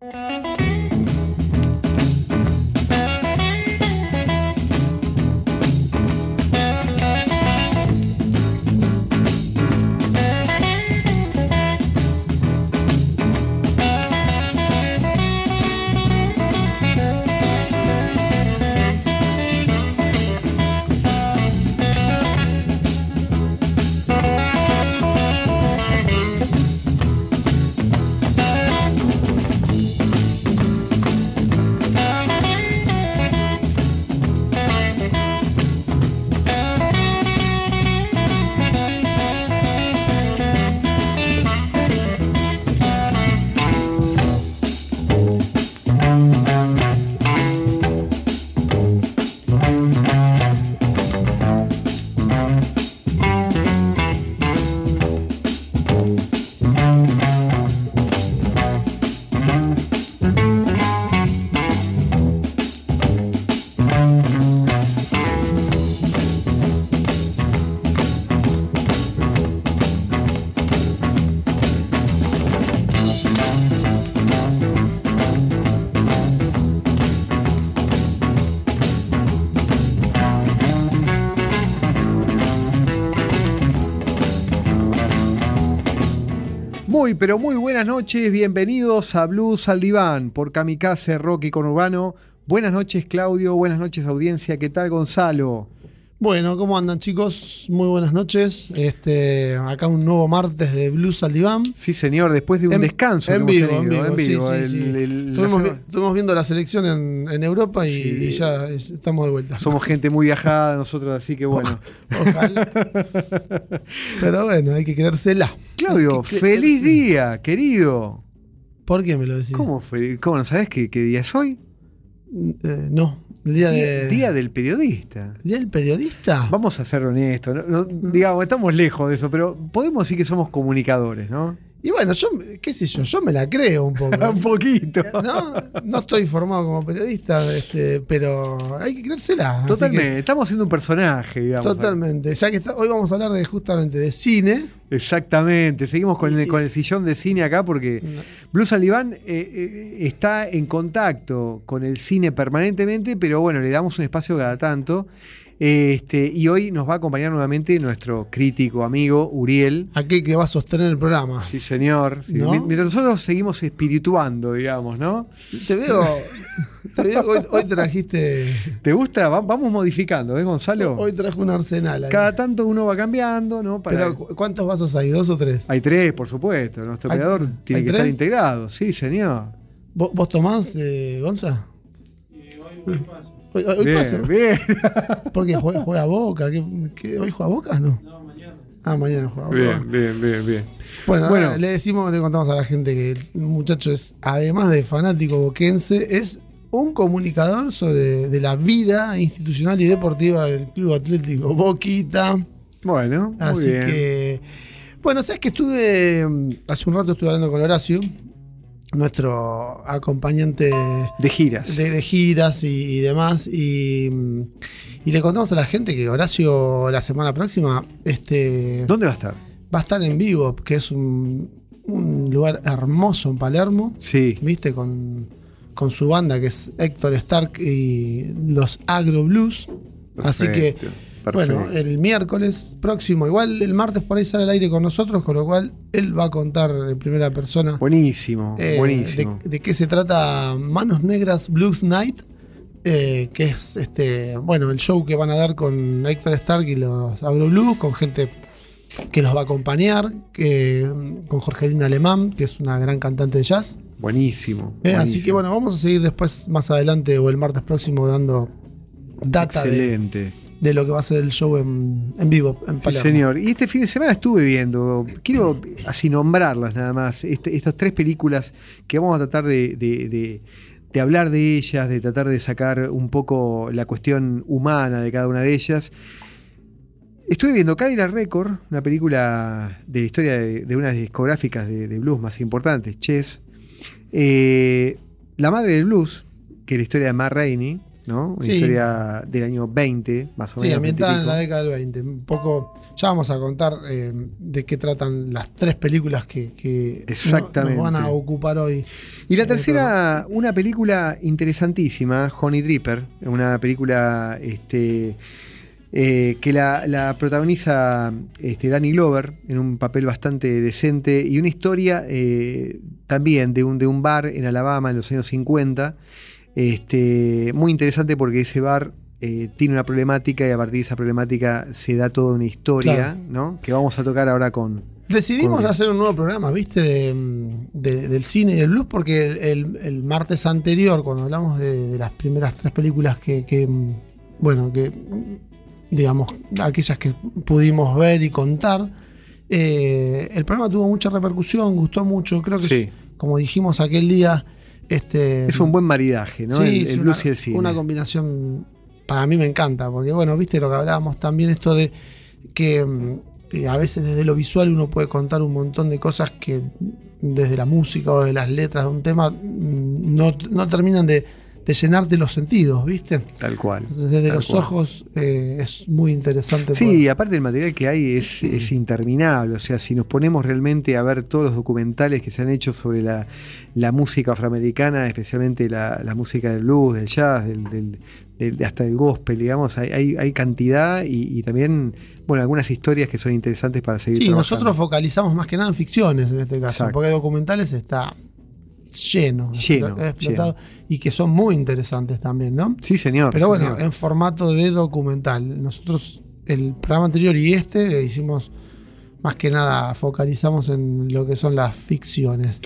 Música Pero muy buenas noches, bienvenidos a Blues al Diván por Kamikaze Rock y Conurbano. Buenas noches Claudio, buenas noches audiencia, ¿qué tal Gonzalo? Bueno, ¿cómo andan chicos? Muy buenas noches. Este, acá un nuevo martes de Blues al Diván. Sí, señor, después de un En- descanso. en vivo, en vivo, sí, sí, El- sí. el- la Estuvimos, sema- vi- estuvimos viendo la selección en, en Europa y, ya es- estamos de vuelta. Somos gente muy viajada nosotros, así que bueno. Ojalá. Pero bueno, hay que creérsela. Claudio, que feliz día, querido. ¿Por qué me lo decís? ¿Cómo, feliz? ¿Cómo no sabes qué, qué día es hoy? Eh, no, día, Día, de, día del periodista. ¿Día del periodista. Vamos a ser honestos, ¿no? No, digamos, estamos lejos de eso, pero podemos decir que somos comunicadores, ¿no? Y bueno, yo, qué sé yo, yo me la creo un poco. Un poquito. No, no estoy formado como periodista, este, pero hay que creérsela. que- Totalmente, estamos haciendo un personaje, digamos. Totalmente. Ya que está- hoy vamos a hablar de justamente de cine. Exactamente, seguimos con el, con el sillón de cine acá porque Blues Alibán eh, eh, está en contacto con el cine permanentemente, pero bueno, le damos un espacio cada tanto. Este, y hoy nos va a acompañar nuevamente nuestro crítico amigo Uriel. Aquel que va a sostener el programa. Sí, señor. Sí, ¿No? mi- Mientras nosotros seguimos espirituando, digamos, ¿no? Te veo. te veo que hoy, hoy trajiste. ¿Te gusta? Va- vamos modificando, ¿eh, Gonzalo? Hoy trajo un arsenal. ahí. Cada tanto uno va cambiando, ¿no? Para- Pero ¿cu- ¿cuántos vasos hay? ¿Dos o tres? Hay tres, por supuesto. Nuestro ¿Hay- operador tiene que estar integrado. Sí, señor. ¿Vos, vos tomás, eh, Gonza? Hoy, hoy bien, paso. bien. ¿Por qué juega, juega Boca? ¿Qué, qué- hoy juega Boca? No. No, mañana. Ah, mañana juega Boca. Bien, bien, bien, bien. Bueno, Bueno. le decimos, le contamos a la gente que el muchacho es, además de fanático boquense, es un comunicador sobre de la vida institucional y deportiva del Club Atlético Boquita. Bueno, muy Así bien. que, bueno, sabes que estuve, mm, hace un rato estuve hablando con Horacio, nuestro acompañante De giras. de, de giras y, y demás, y, y le contamos a la gente que Horacio la semana próxima este, ¿Dónde va a estar? va a estar en vivo, que es un, un lugar hermoso en Palermo, Sí. ¿viste? Con, con su banda que es Héctor Stark y los Agro Blues. Así que, Perfecto, bueno, el miércoles próximo, igual el martes por ahí sale al aire con nosotros, con lo cual él va a contar en primera persona Buenísimo, eh, buenísimo. De, de qué se trata Manos Negras Blues Night, eh, que es este, bueno, el show que van a dar con Héctor Stark y los Agro Blues, con gente que los va a acompañar, que, con Jorgelina Alemán, que es una gran cantante de jazz. Buenísimo. Eh, así que bueno, vamos a seguir después, más adelante o el martes próximo, dando data Excelente. de lo que va a ser el show en, en vivo en Sí, Palermo. señor. Y este fin de semana estuve viendo, quiero así nombrarlas nada más, este- estas tres películas que vamos a tratar de, de- de- de hablar de ellas, de tratar de sacar un poco la cuestión humana de cada una de ellas. Estuve viendo Cadillac Record, una película de la historia de, de unas discográficas de, de blues más importantes, Chess. Eh, la madre del blues, que es la historia de Ma Rainey. ¿No? Una Sí. historia del año 20, más o Sí, menos. ambientada 20 y en la década del 20. Un poco. Ya vamos a contar eh, de qué tratan las tres películas que, que no- Exactamente. nos van a ocupar hoy. Y la Eh, tercera, una película interesantísima, Honey Dripper, una película este, eh, que la, la protagoniza este, Danny Glover en un papel bastante decente y una historia eh, también de un, de un bar en Alabama en los años 50, este, muy interesante porque ese bar eh, tiene una problemática y a partir de esa problemática se da toda una historia Claro. ¿no? que vamos a tocar ahora con... Decidimos Con- hacer un nuevo programa, ¿viste? De, de- del cine y del blues, porque el, el- el martes anterior, cuando hablamos de, de las primeras tres películas que, que, bueno, que, digamos, aquellas que pudimos ver y contar, eh, el programa tuvo mucha repercusión, gustó mucho, creo que, Sí. como dijimos aquel día, este, Es un buen maridaje, ¿no? Sí, el, es el una, blues y el cine. una combinación, para mí me encanta, porque bueno, viste lo que hablábamos también, esto de que mm, a veces desde lo visual uno puede contar un montón de cosas que desde la música o de las letras de un tema mm, no, no terminan de, de llenarte los sentidos, ¿viste? Tal cual. Entonces desde los cual. ojos eh, es muy interesante. Sí, poder- y aparte el material que hay es, es interminable. O sea, si nos ponemos realmente a ver todos los documentales que se han hecho sobre la, la música afroamericana, especialmente la, la música del blues, del jazz, del, del- del- hasta del gospel, digamos, hay, hay, hay cantidad y, y también, bueno, algunas historias que son interesantes para seguir Sí, trabajando. nosotros focalizamos más que nada en ficciones en este caso, Exacto. porque documentales está lleno, Lleno, explo- explotado, y que son muy interesantes también, ¿no? Sí, señor. Pero sí, bueno, señor. en formato de documental. Nosotros, el programa anterior y este, le hicimos más que nada, focalizamos en lo que son las ficciones.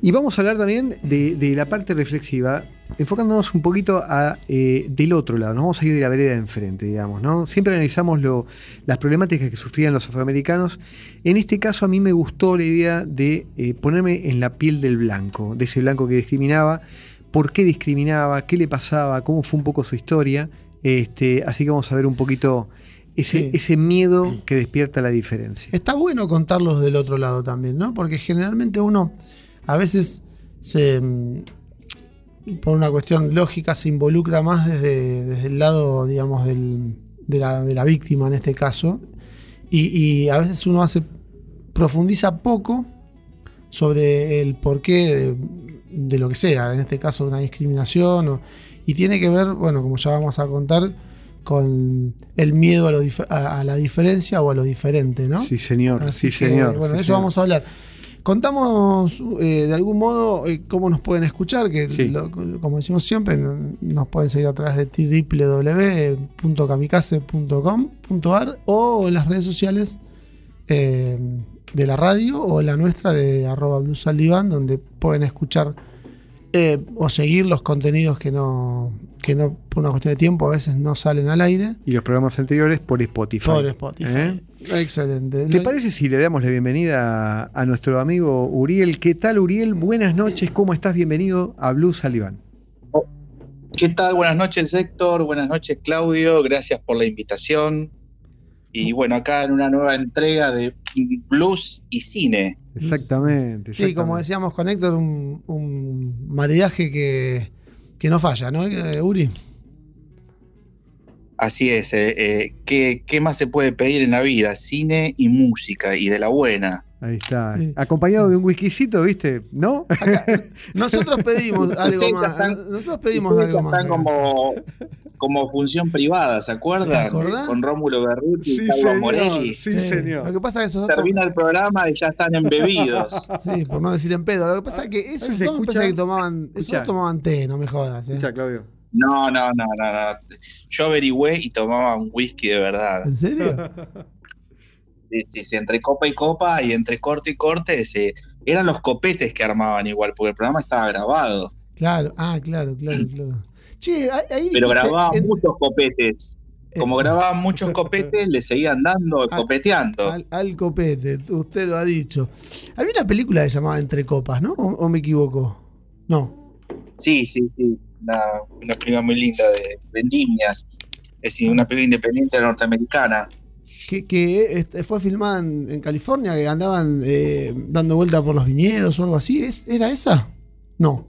Y vamos a hablar también de, de la parte reflexiva, enfocándonos un poquito a, eh, del otro lado. Nos vamos a ir de la vereda de enfrente, digamos. ¿no? Siempre analizamos lo- las problemáticas que sufrían los afroamericanos. En este caso, a mí me gustó la idea de eh, ponerme en la piel del blanco, de ese blanco que discriminaba, por qué discriminaba, qué le pasaba, cómo fue un poco su historia. Este, así que vamos a ver un poquito ese, Sí. ese miedo que despierta la diferencia. Está bueno contarlos del otro lado también, ¿no? Porque generalmente uno a veces se. Por una cuestión lógica, se involucra más desde, desde el lado, digamos, del- de, la, de la víctima en este caso. Y, y a veces uno hace. profundiza poco sobre el porqué de, de lo que sea, en este caso una discriminación. o- y tiene que ver, bueno, como ya vamos a contar, con el miedo a, lo a- a la diferencia o a lo diferente, ¿no? Sí, señor. Así sí, que, señor. Bueno, sí, de eso señor. vamos a hablar. Contamos eh, de algún modo eh, cómo nos pueden escuchar, que Sí. lo- como decimos siempre, no- nos pueden seguir a través de www.kamikaze.com.ar o en las redes sociales eh, de la radio o la nuestra de arroba Blues al Diván, donde pueden escuchar o seguir los contenidos que no, que no, por una cuestión de tiempo, a veces no salen al aire. Y los programas anteriores por Spotify. Por Spotify. ¿Eh? Excelente. ¿Te Lo- parece si le damos la bienvenida a, nuestro amigo Uriel? ¿Qué tal, Uriel? Buenas noches, ¿cómo estás? Bienvenido a Blues Saliván. ¿Qué tal? Buenas noches, Héctor. Buenas noches, Claudio. Gracias por la invitación. Y bueno, acá en una nueva entrega de blues y cine. Exactamente. Sí, como decíamos con Héctor, un, un maridaje que, que no falla, ¿no, eh, Uri? Así es. eh, eh, ¿qué, qué más se puede pedir en la vida? Cine y música, y de la buena. Ahí está. Sí. Acompañado de un whiskycito, ¿viste? ¿No? Acá, nosotros pedimos algo Ustedes más. están- Nosotros pedimos algo más. están como, como función privada, ¿se ¿Te acuerdan? Con Rómulo Berruti y Salva Morelli. Sí, señor. Lo que pasa es que esos dos. Termina el programa y ya están embebidos. Sí, por no decir en pedo. Lo que pasa es que esos ¿Se dos parece que tomaban. Esos dos tomaban té, no me jodas. ¿eh? Escucha, Claudio. No, no, no, no, no. Yo averigüé y tomaba un whisky de verdad. ¿En serio? Sí, sí, entre copa y copa y entre corte y corte, sí. eran los copetes que armaban igual, porque el programa estaba grabado. Claro, ah, claro, claro, claro. Che, ahí- Pero grababan en- muchos copetes. Como eh, grababan muchos copetes, le seguían dando, copeteando. Al, al copete, usted lo ha dicho. Había una película que se llamaba Entre Copas, ¿no? ¿O, o me equivoco? No. Sí, sí, sí. Una, una película muy linda de, niñas. Es decir, una película independiente norteamericana. Que, que este, fue filmada en, en California, que andaban eh, dando vuelta por los viñedos o algo así. ¿Es, ¿Era esa? No.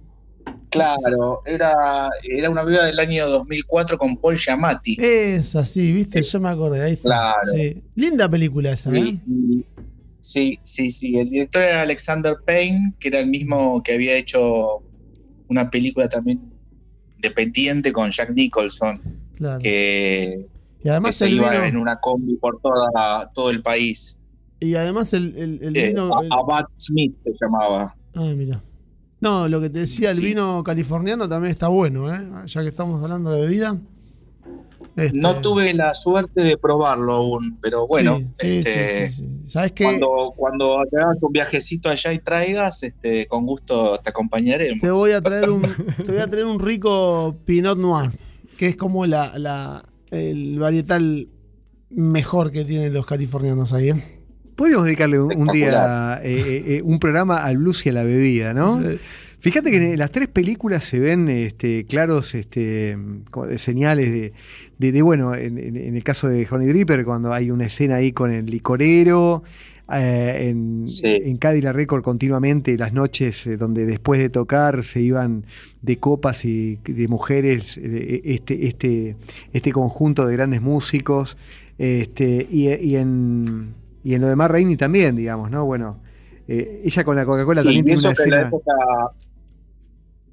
Claro, era, era una viuda del año 2004 con Paul Giamatti. Es así, viste, yo me acordé. Ahí está. Claro. Sí. Linda película esa, ¿eh? Y- y- Sí, sí, sí. El director era Alexander Payne, que era el mismo que había hecho una película también independiente con Jack Nicholson, Claro. que, Y que además se iba vino, en una combi por toda, todo el país. y además el, el- el Eh, vino. A- Abad Smith se llamaba. Ah, mira. No, lo que te decía, el Sí. vino californiano también está bueno, ¿eh? Ya que estamos hablando de bebida. Este, No tuve la suerte de probarlo aún, pero bueno, sí, sí, este. ¿Sabes qué? cuando, cuando te hagas un viajecito allá y traigas, este, con gusto te acompañaremos. Te voy a traer un, te voy a traer un rico Pinot Noir, que es como la, la- el varietal mejor que tienen los californianos ahí. ¿eh? Podríamos dedicarle un, un día eh, eh, eh, un programa al blues y a la bebida, ¿no? Sí. Fíjate que en las tres películas se ven este, claros este, como de señales de, de- de, bueno, en, en- en el caso de Honey Dripper, cuando hay una escena ahí con el licorero, eh, en, Sí. en Cadillac Record continuamente las noches eh, donde después de tocar se iban de copas y de mujeres, eh, este, este, este conjunto de grandes músicos, este, y, y en, y en lo de Mar Rainey también, digamos, ¿no? Bueno, ella con la Coca-Cola Sí, también tiene una que en la escena... época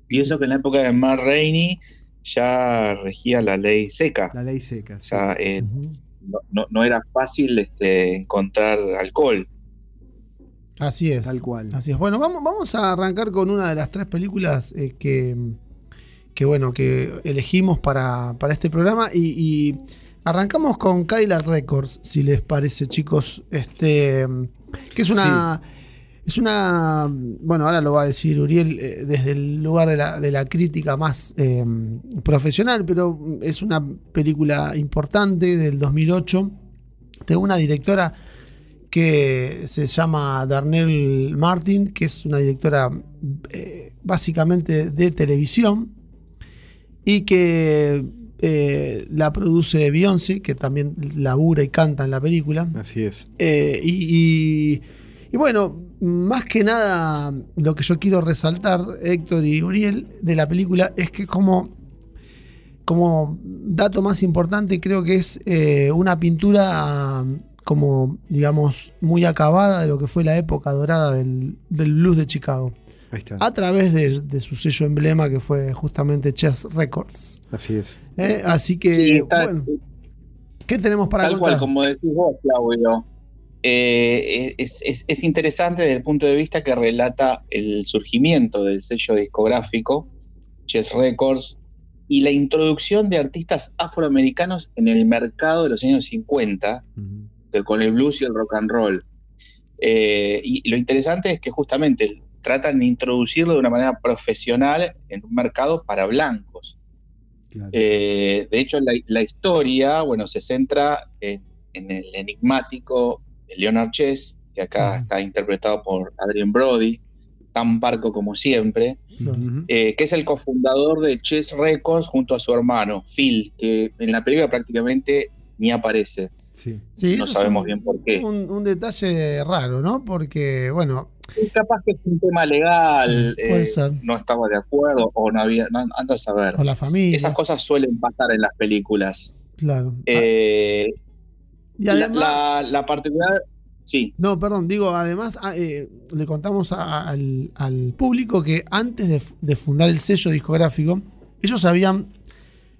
y eso que en la época de Mar Rainey ya regía la ley seca. La ley seca. O sea. No, no- no era fácil este, encontrar alcohol. Así es. Tal cual. Así es. Bueno, vamos, vamos a arrancar con una de las tres películas eh, que, que, bueno, que elegimos para, para este programa. Y, y arrancamos con Cadillac Records, si les parece, chicos. Este. Que es una. Es una. Bueno, ahora lo va a decir Uriel eh, desde el lugar de la, de la crítica más eh, profesional, pero es una película importante del 2008 de una directora que se llama Darnell Martin, que es una directora eh, básicamente de televisión y que eh, la produce Beyoncé, que también labura y canta en la película. Así es. Eh, y, y- y bueno, más que nada lo que yo quiero resaltar, Héctor y Uriel, de la película es que como, como dato más importante creo que es eh, una pintura como, digamos, muy acabada de lo que fue la época dorada del, del blues de Chicago, Ahí está. a través de, de su sello emblema que fue justamente Chess Records. Así es. ¿eh? Así que, Sí, está- bueno, ¿qué tenemos para Tal contar? cual, como decís vos, Claudio. Eh, es, es- es interesante desde el punto de vista que relata el surgimiento del sello discográfico, Chess Records, y la introducción de artistas afroamericanos en el mercado de los años 50, Ujú. que con el blues y el rock and roll. Eh, y lo interesante es que justamente tratan de introducirlo de una manera profesional en un mercado para blancos. Claro. Eh, de hecho, la, la historia, bueno, se centra en, en el enigmático Leonard Chess, que acá está interpretado por Adrien Brody, tan parco como siempre, eh, que es el cofundador de Chess Records junto a su hermano, Phil, que en la película prácticamente ni aparece. Sí. Sí, no sabemos un- bien por qué. Un, un detalle raro, ¿no? Porque, bueno, capaz que es un tema legal, Puede eh, ser. no estaba de acuerdo o no había, no, anda a saber. con la familia. Esas cosas suelen pasar en las películas. Claro. Eh, Ah, y la, además. la- la particular, sí, No, perdón, digo, además ah, eh, le contamos a- al, al público que antes de, fundar el sello discográfico, ellos habían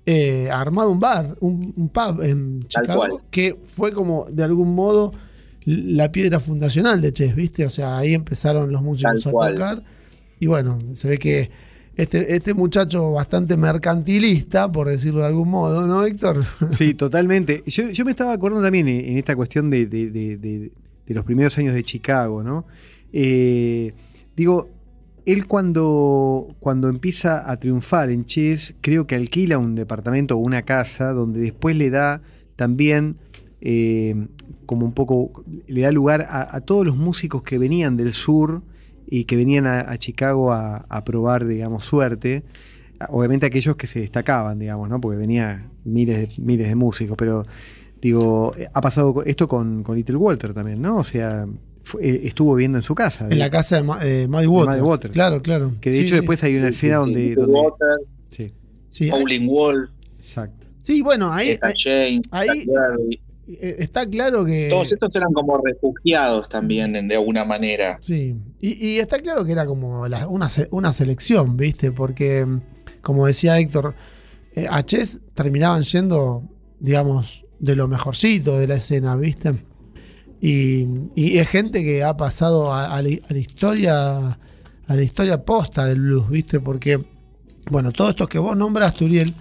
eh, armado un bar, un, un pub en Chicago, que fue como de algún modo la piedra fundacional de Chess, ¿viste? O sea, ahí empezaron los músicos Tal a cual. tocar. Y bueno, se ve que este, este muchacho bastante mercantilista, por decirlo de algún modo, ¿no, Héctor? Sí, totalmente. Yo, yo me estaba acordando también en, esta cuestión de, de- de- de- de los primeros años de Chicago, ¿no? Eh, digo, él cuando, cuando empieza a triunfar en Chess, creo que alquila un departamento o una casa donde después le da también eh, como un poco, le da lugar a, a todos los músicos que venían del sur y que venían a, a Chicago a, a probar, digamos, suerte. Obviamente aquellos que se destacaban, digamos, ¿no? Porque venía miles de, miles de músicos, pero digo, eh, ha pasado esto con, con Little Walter también, ¿no? O sea, fue- eh, estuvo viviendo en su casa. En la casa de, Ma- de Maddie Waters. Claro, claro. Que de Sí, hecho sí. después hay una escena donde. Little donde- Water, sí, Sí, Howling Wolf, exacto. sí, bueno, ahí, Etta ahí- eh, está claro que. Todos estos eran como refugiados también, de alguna manera. Sí, y, y está claro que era como una, una selección, ¿viste? Porque, como decía Héctor, eh, a Chess terminaban yendo, digamos, de lo mejorcito de la escena, ¿viste? Y, es gente que ha pasado a, la, historia a la historia posta del blues, ¿viste? Porque, bueno, todos estos que vos nombraste, Uriel,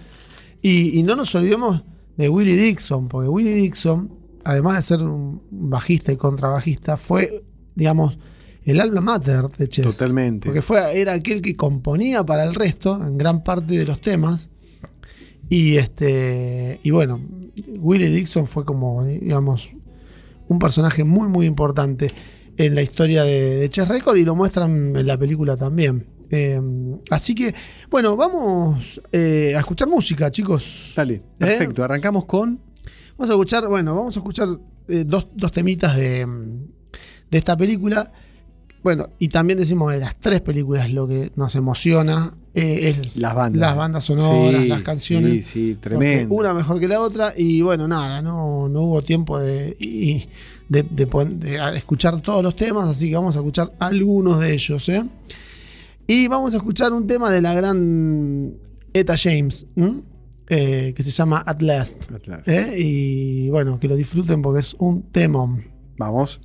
y, y no nos olvidemos de Willie Dixon, porque Willie Dixon, además de ser un bajista y contrabajista, fue, digamos, el alma mater de Chess. Totalmente. Porque fue, era aquel que componía para el resto, en gran parte de los temas. Y este. Y bueno, Willie Dixon fue como, digamos, un personaje muy, muy importante en la historia de, de Chess Record y lo muestran en la película también. Eh, así que, bueno, vamos eh, a escuchar música, chicos. Dale, perfecto. Arrancamos con. Vamos a escuchar, bueno, vamos a escuchar eh, dos, dos temitas de, de esta película. Bueno, y también decimos de las tres películas lo que nos emociona eh, es Las bandas. las bandas sonoras, Sí, las canciones. Sí, sí, tremendo. Una mejor que la otra. Y bueno, nada, no, no hubo tiempo de, y- de, de pon- de a- escuchar todos los temas, así que vamos a escuchar algunos de ellos. ¿eh? Y vamos a escuchar un tema de la gran Etta James. Eh, que se llama At Last. ¿eh? Y bueno, que lo disfruten porque es un temón. Vamos.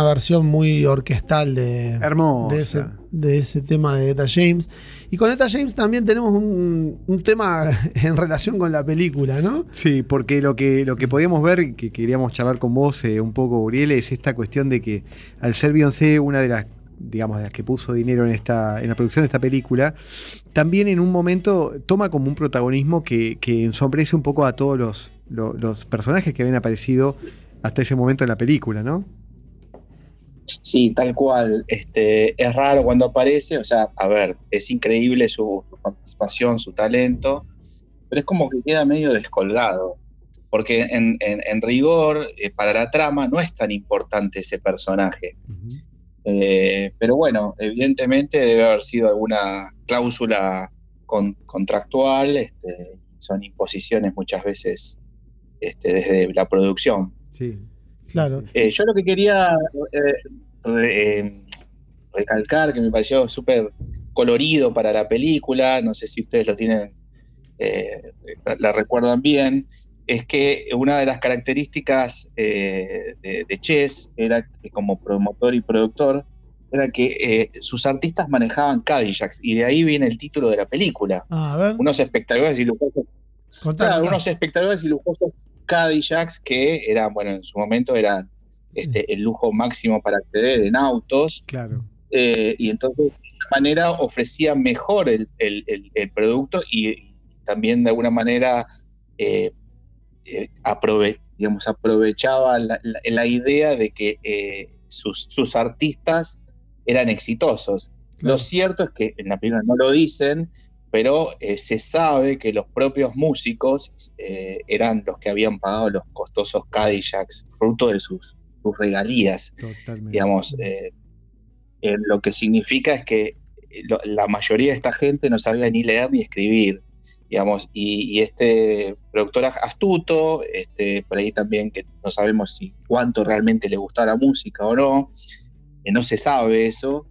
Una versión muy orquestal de, Hermosa. de, ese, de ese tema de Etta James. Y con Etta James también tenemos un, un tema en relación con la película, ¿no? Sí, porque lo que, lo que podíamos ver, que queríamos charlar con vos eh, un poco, Uriel, es esta cuestión de que al ser Beyoncé una de las digamos, de las que puso dinero en, esta, en la producción de esta película, también en un momento toma como un protagonismo que, que ensombrece un poco a todos los, lo- los personajes que habían aparecido hasta ese momento en la película, ¿no? Sí, tal cual. Este, es raro cuando aparece, o sea, a ver, es increíble su, su participación, su talento, pero es como que queda medio descolgado, porque en, en- en rigor, eh, para la trama, no es tan importante ese personaje. Eh, pero bueno, evidentemente debe haber sido alguna cláusula con- contractual, este, son imposiciones muchas veces este, desde la producción. Sí. Claro. Eh, yo lo que quería eh, re- eh, recalcar, que me pareció súper colorido para la película, no sé si ustedes lo tienen, eh, la, la recuerdan bien, es que una de las características eh, de, de Chess era que como promotor y productor, era que eh, sus artistas manejaban Cadillacs, y de ahí viene el título de la película. Ah, a ver, Unos espectaculares y lujosos contá, Claro, contá. unos espectaculares y lujosos Cadillacs que eran, bueno, en su momento eran Sí. este, el lujo máximo para acceder en autos, Claro. eh, y entonces de alguna manera ofrecía mejor el, el- el- el producto y, y también de alguna manera eh, eh, aprove- digamos, aprovechaba la, la- la idea de que eh, sus, sus artistas eran exitosos. Claro. Lo cierto es que en la película no lo dicen, pero eh, se sabe que los propios músicos eh, eran los que habían pagado los costosos Cadillacs, fruto de sus, sus regalías, Totalmente. digamos. eh, lo que significa es que lo- la mayoría de esta gente no sabía ni leer ni escribir, digamos, y, y este productor astuto, este, por ahí también que no sabemos si cuánto realmente le gustaba la música o no, no se sabe eso,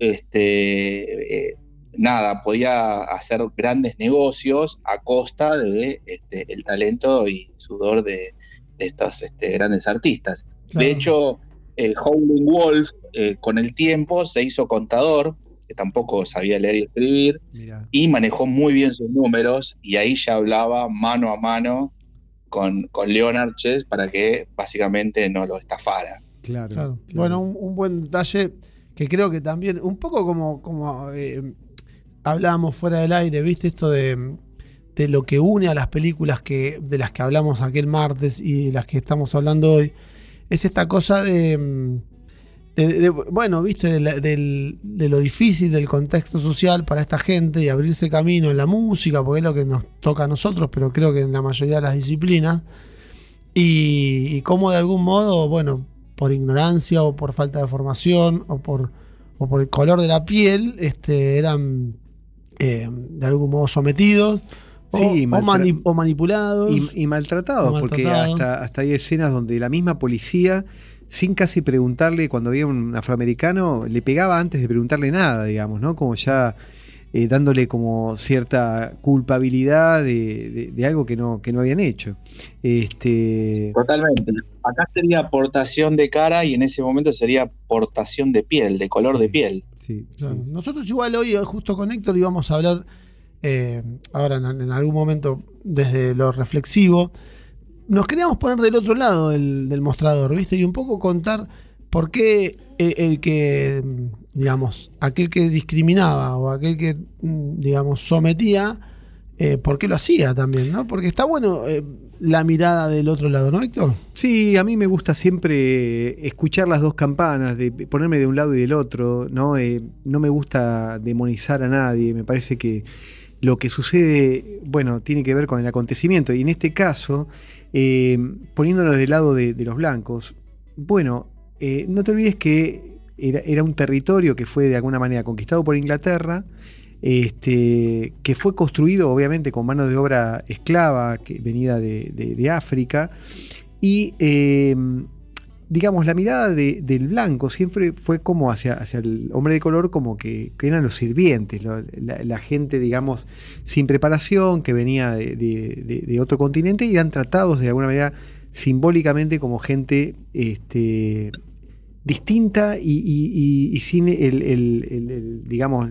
este, nada, podía hacer grandes negocios a costa de este, el talento y sudor de, de estos este, grandes artistas. Claro. De hecho, el Howling Wolf eh, con el tiempo se hizo contador, que tampoco sabía leer y escribir, Mirá. y manejó muy bien sus números, y ahí ya hablaba mano a mano con, con Leonard Chess para que básicamente no lo estafara. Claro. Claro. claro. Bueno, un, un buen detalle que creo que también, un poco como, como eh, hablábamos fuera del aire, ¿viste? Esto de, de lo que une a las películas que, de las que hablamos aquel martes y las que estamos hablando hoy, es esta cosa de, de- de- bueno, ¿viste? De, de lo difícil del contexto social para esta gente y abrirse camino en la música, porque es lo que nos toca a nosotros, pero creo que en la mayoría de las disciplinas. Y, y cómo de algún modo, bueno, por ignorancia o por falta de formación o por, o por el color de la piel, este, eran eh, de algún modo sometidos o, Sí, o maltra- mani- o manipulados. Y, y maltratados, porque hasta, hasta hay escenas donde la misma policía, sin casi preguntarle, cuando había un afroamericano, le pegaba antes de preguntarle nada, digamos, ¿no? Como ya eh, dándole como cierta culpabilidad de, de- de algo que no, que no habían hecho. Este, Totalmente. Acá sería aportación de cara y en ese momento sería aportación de piel, de color de piel. Sí, Claro. sí. Nosotros igual hoy, eh, justo con Héctor, íbamos a hablar, eh, ahora en, en algún momento, desde lo reflexivo, nos queríamos poner del otro lado del, del mostrador, ¿viste? Y un poco contar por qué el, el que, digamos, aquel que discriminaba o aquel que, mm, digamos, sometía, eh, por qué lo hacía también, ¿no? Porque está bueno eh, la mirada del otro lado, ¿no, Héctor? Sí, a mí me gusta siempre escuchar las dos campanas, de ponerme de un lado y del otro, ¿no? Eh, no me gusta demonizar a nadie, me parece que lo que sucede, bueno, tiene que ver con el acontecimiento. Y en este caso, eh, poniéndonos del lado de, los blancos, bueno, eh, no te olvides que era un territorio que fue de alguna manera conquistado por Inglaterra, este, que fue construido obviamente con mano de obra esclava que venida de, África. Y eh, digamos, la mirada de- del blanco siempre fue como hacia, hacia el hombre de color, como que, eran los sirvientes, la, gente, digamos, sin preparación, que venía de otro continente y eran tratados de alguna manera simbólicamente como gente este, distinta y, y- y- y sin el, el- el- el, digamos,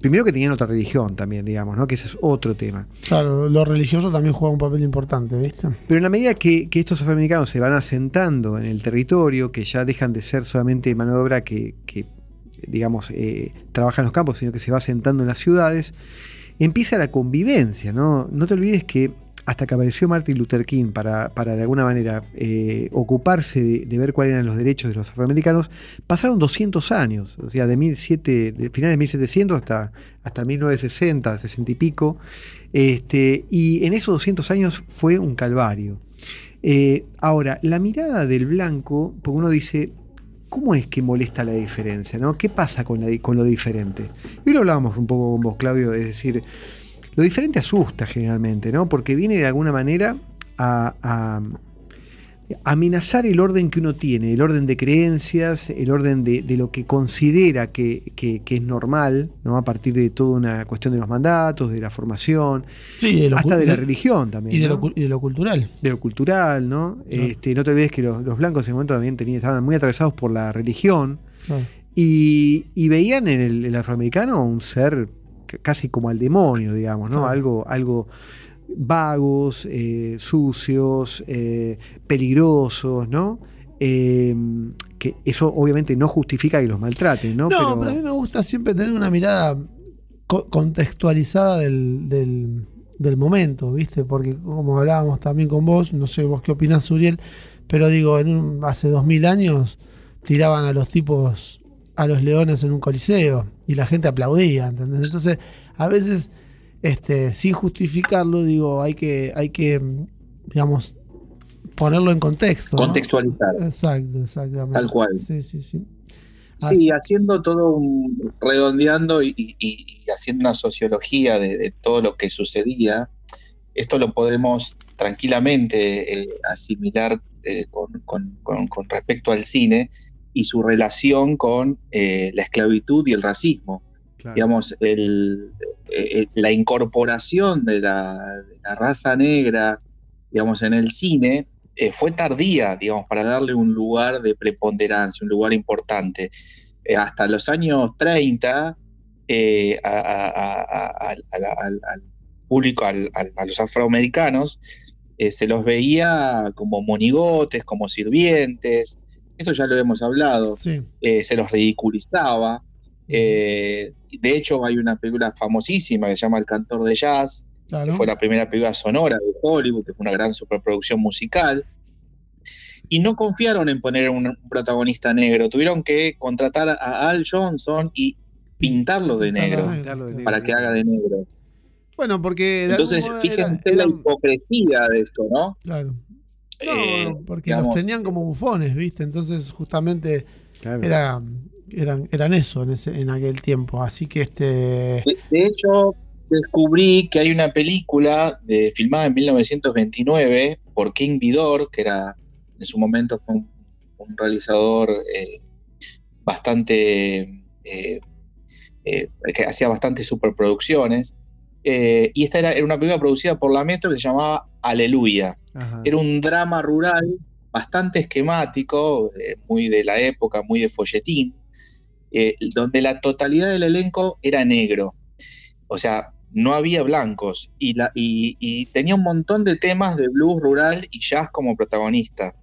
primero que tenían otra religión también, digamos, ¿no? que ese es otro tema. Claro, lo religioso también juega un papel importante, ¿viste? Pero en la medida que, que estos afroamericanos se van asentando en el territorio, que ya dejan de ser solamente mano de obra que, que digamos, eh, trabaja en los campos, sino que se va sentando en las ciudades, empieza la convivencia, ¿no? No te olvides que hasta que apareció Martin Luther King para, para de alguna manera eh, ocuparse de, ver cuáles eran los derechos de los afroamericanos, pasaron 200 años, o sea, de, 1700, de finales de 1700 hasta, hasta 1960, 60 y pico, este, y en esos 200 años fue un calvario. Eh, ahora, la mirada del blanco, porque uno dice, ¿cómo es que molesta la diferencia? ¿no? ¿Qué pasa con, la- con lo diferente? Y lo hablábamos un poco con vos, Claudio, es decir, lo diferente asusta generalmente, ¿no? Porque viene de alguna manera a, a amenazar el orden que uno tiene, el orden de creencias, el orden de, de lo que considera que, que- que es normal, ¿no? A partir de toda una cuestión de los mandatos, de la formación, Sí, de hasta de la religión también. Y de, ¿no? lo, cu- y de lo cultural. de lo cultural, ¿no? Este, no te olvides que los, los blancos en ese momento también tenían, estaban muy atravesados por la religión Claro. y, y veían en el, el afroamericano un ser casi como al demonio, digamos, ¿no? Algo, algo vagos, eh, sucios, eh, peligrosos, ¿no? Eh, que eso obviamente no justifica que los maltraten, ¿no? No, pero, a mí me gusta siempre tener una mirada co- contextualizada del, del- del momento, ¿viste? Porque como hablábamos también con vos, no sé vos qué opinás, Uriel, pero digo, en un- hace dos mil años tiraban a los tipos, a los leones en un coliseo y la gente aplaudía, ¿entendés? Entonces, a veces, este, sin justificarlo, digo, hay que, hay que, digamos, ponerlo en contexto. ¿no? Contextualizar. Exacto, exactamente. Tal cual. Sí, sí, sí. Sí, haciendo todo un. redondeando y, y- y haciendo una sociología de, de todo lo que sucedía, esto lo podemos tranquilamente eh, asimilar eh, con, con- con- con respecto al cine y su relación con eh, la esclavitud y el racismo. Claro. Digamos, el- eh, la incorporación de la, de la raza negra, digamos, en el cine eh, fue tardía, digamos, para darle un lugar de preponderancia, un lugar importante. Eh, hasta los años 30, eh, a, a- a- a- al- público, al- al- a los afroamericanos, eh, se los veía como monigotes, como sirvientes, eso ya lo hemos hablado, Sí. eh, se los ridiculizaba. Eh, de hecho, hay una película famosísima que se llama El cantor de jazz, Claro. que fue la primera película sonora de Hollywood, que fue una gran superproducción musical. Y no confiaron en poner un, un protagonista negro, tuvieron que contratar a Al Johnson y pintarlo de negro Pintarlo de negro. para que haga de negro. Bueno, porque. de Entonces, era- fíjense la hipocresía de esto, ¿no? Claro. No, Eh, porque digamos, los tenían como bufones, ¿viste? Entonces, justamente Claro. era, eran, eran eso en, ese, en aquel tiempo. Así que este. De, de hecho, descubrí que hay una película de, filmada en 1929 por King Vidor, que era en su momento fue un, un realizador eh, bastante eh, eh, que hacía bastantes superproducciones. Eh, y esta era, era una película producida por la Metro que se llamaba Aleluya. Ajá. Era un drama rural bastante esquemático, eh, muy de la época, muy de folletín, eh, donde la totalidad del elenco era negro. O sea, no había blancos y, la, y, y tenía un montón de temas de blues rural y jazz como protagonista.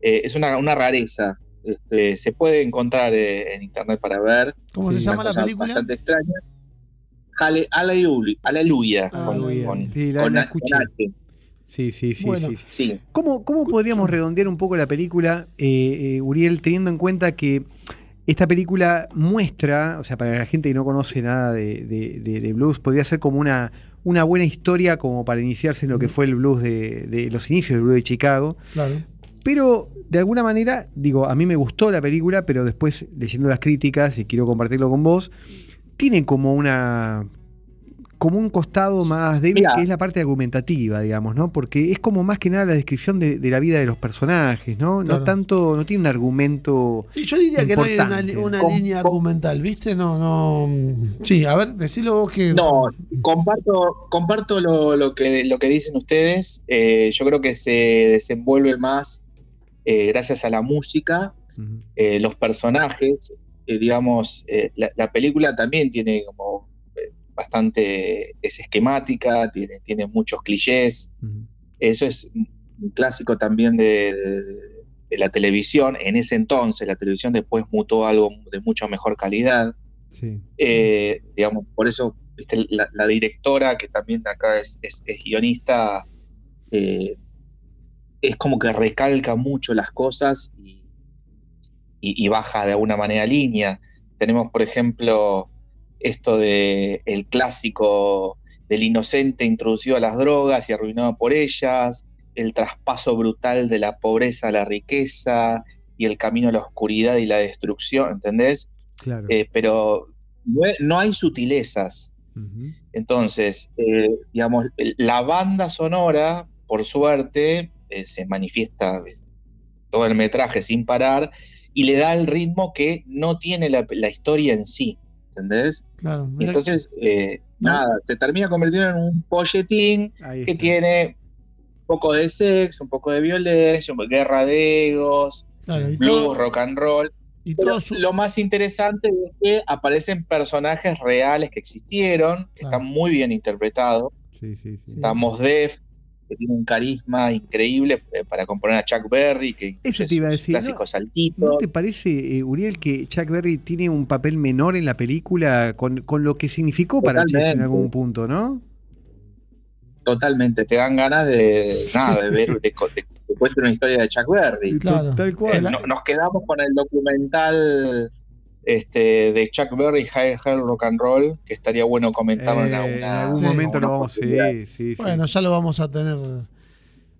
Es una, una rareza. Este, se puede encontrar en internet para ver. ¿Cómo Sí, se llama la película? Bastante extraña. Ale- Aleluya. Aleluya. Ah, con- muy bien. con- Sí, la- con la. Sí, sí, sí, Bueno. sí, sí. Sí. ¿Cómo, cómo podríamos redondear un poco la película, eh, eh, Uriel, teniendo en cuenta que esta película muestra, o sea, para la gente que no conoce nada de, de- de- de blues, podría ser como una, una buena historia como para iniciarse en lo que fue el blues de, de los inicios del blues de Chicago. Claro. Pero de alguna manera, digo, a mí me gustó la película, pero después leyendo las críticas y quiero compartirlo con vos, tiene como una como un costado más débil Mirá. que es la parte argumentativa, digamos, ¿no? Porque es como más que nada la descripción de, de la vida de los personajes, ¿no? Claro. No tanto, no tiene un argumento. Sí, yo diría que no hay una, una Com- línea argumental, ¿viste? No, no. Sí, a ver, decilo vos que. No, comparto, comparto lo, lo que, lo que dicen ustedes. Eh, yo creo que se desenvuelve más eh, gracias a la música, eh, los personajes. Eh, digamos, eh, la, la película también tiene como eh, bastante, es esquemática, tiene, tiene muchos clichés. Eso es un clásico también de, la televisión, en ese entonces, la televisión después mutó algo de mucho mejor calidad. Sí. Eh, digamos, por eso ¿viste? La, la directora, que también acá es, es- es guionista, es como que recalca mucho las cosas y, y- y baja de alguna manera línea. Tenemos, por ejemplo, esto de el clásico del inocente introducido a las drogas y arruinado por ellas, el traspaso brutal de la pobreza a la riqueza y el camino a la oscuridad y la destrucción, ¿entendés? Claro. Eh, pero no, hay- no hay sutilezas. Entonces, eh, digamos, la banda sonora, por suerte, eh, se manifiesta todo el metraje sin parar y le da el ritmo que no tiene la, la historia en sí, ¿entendés? Claro. Y entonces, eh, No. nada, se termina convirtiendo en un polletín que tiene un poco de sexo, un poco de violencia, guerra de egos, claro, blues, todo, rock and roll. y todo su- lo más interesante es que aparecen personajes reales que existieron, que están muy bien interpretados. Sí, sí, sí. Está Mos Def, que tiene un carisma increíble eh, para componer a Chuck Berry, que incluye te iba a sus decir, clásicos ¿No te parece, eh, Uriel, que Chuck Berry tiene un papel menor en la película con, con lo que significó para Chess en algún punto, ¿no? Totalmente, te dan ganas de, nada, de ver, de, de, de cuente una historia de Chuck Berry. Claro. Tal Eh, cual. no- nos quedamos con el documental este, de Chuck Berry, High Hell Rock and Roll, que estaría bueno comentarlo en, Eh, alguna- en algún sí. momento alguna lo vamos a oportunidad. sí, sí, sí. Bueno, ya lo vamos a tener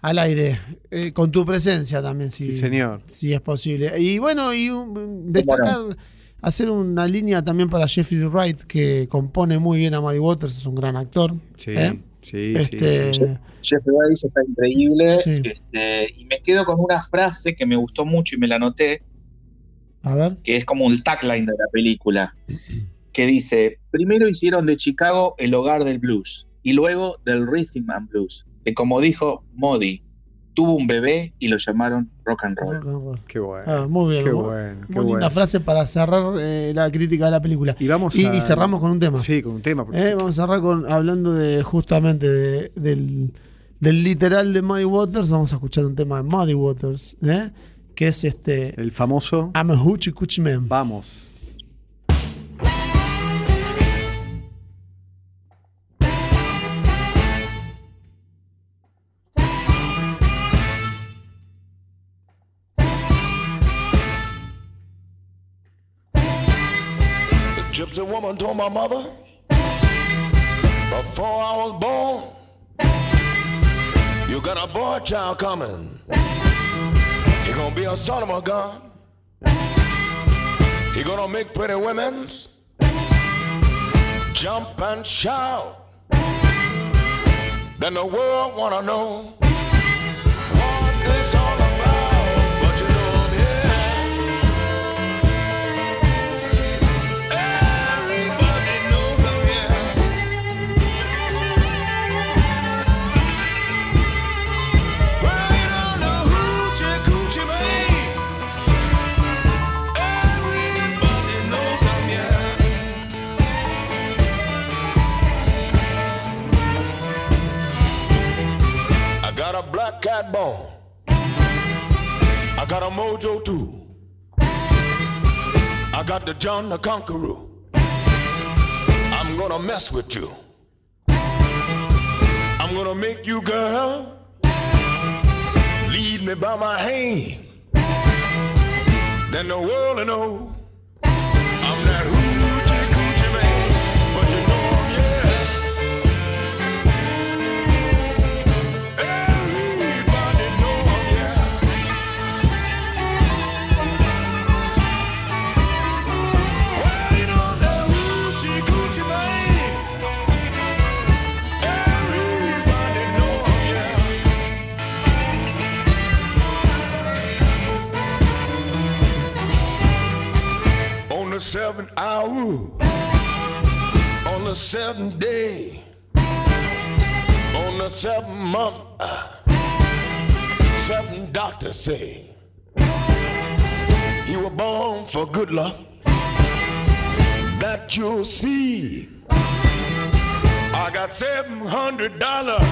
al aire, eh, con tu presencia también, si, Sí, señor. si es posible. Y bueno, y um, destacar, hacer una línea también para Jeffrey Wright, que compone muy bien a Muddy Waters, es un gran actor. Sí, ¿Eh? sí, este, sí, sí. Jeff Bridges está increíble. Sí. este, y me quedo con una frase que me gustó mucho y me la anoté, A ver. que es como el tagline de la película, que dice, primero hicieron de Chicago el hogar del blues y luego del rhythm and blues, que como dijo Modi, tuvo un bebé y lo llamaron rock and roll. Rock and roll. Qué bueno. Ah, muy bien. qué muy, bueno. Qué linda bueno. frase para cerrar eh, la crítica de la película. Y vamos Y, a- y cerramos con un tema. Sí, con un tema. por Eh, vamos a cerrar con hablando de justamente de- del, del literal de Muddy Waters. Vamos a escuchar un tema de Muddy Waters, ¿eh? Que es este El famoso I'm a Hoochie Coochie Man. Vamos. The gypsy woman told my mother before I was born, you got a boy child coming. Gonna be a son of a gun. He gonna make pretty women jump and shout. Then the world wanna know what this all cat bone. I got a mojo too. I got the John the Conqueror. I'm gonna mess with you. I'm gonna make you, girl, lead me by my hand. Then the world will know seventh day, on the seventh month, uh, seven doctors say you were born for good luck. That you'll see. I got seven hundred dollars.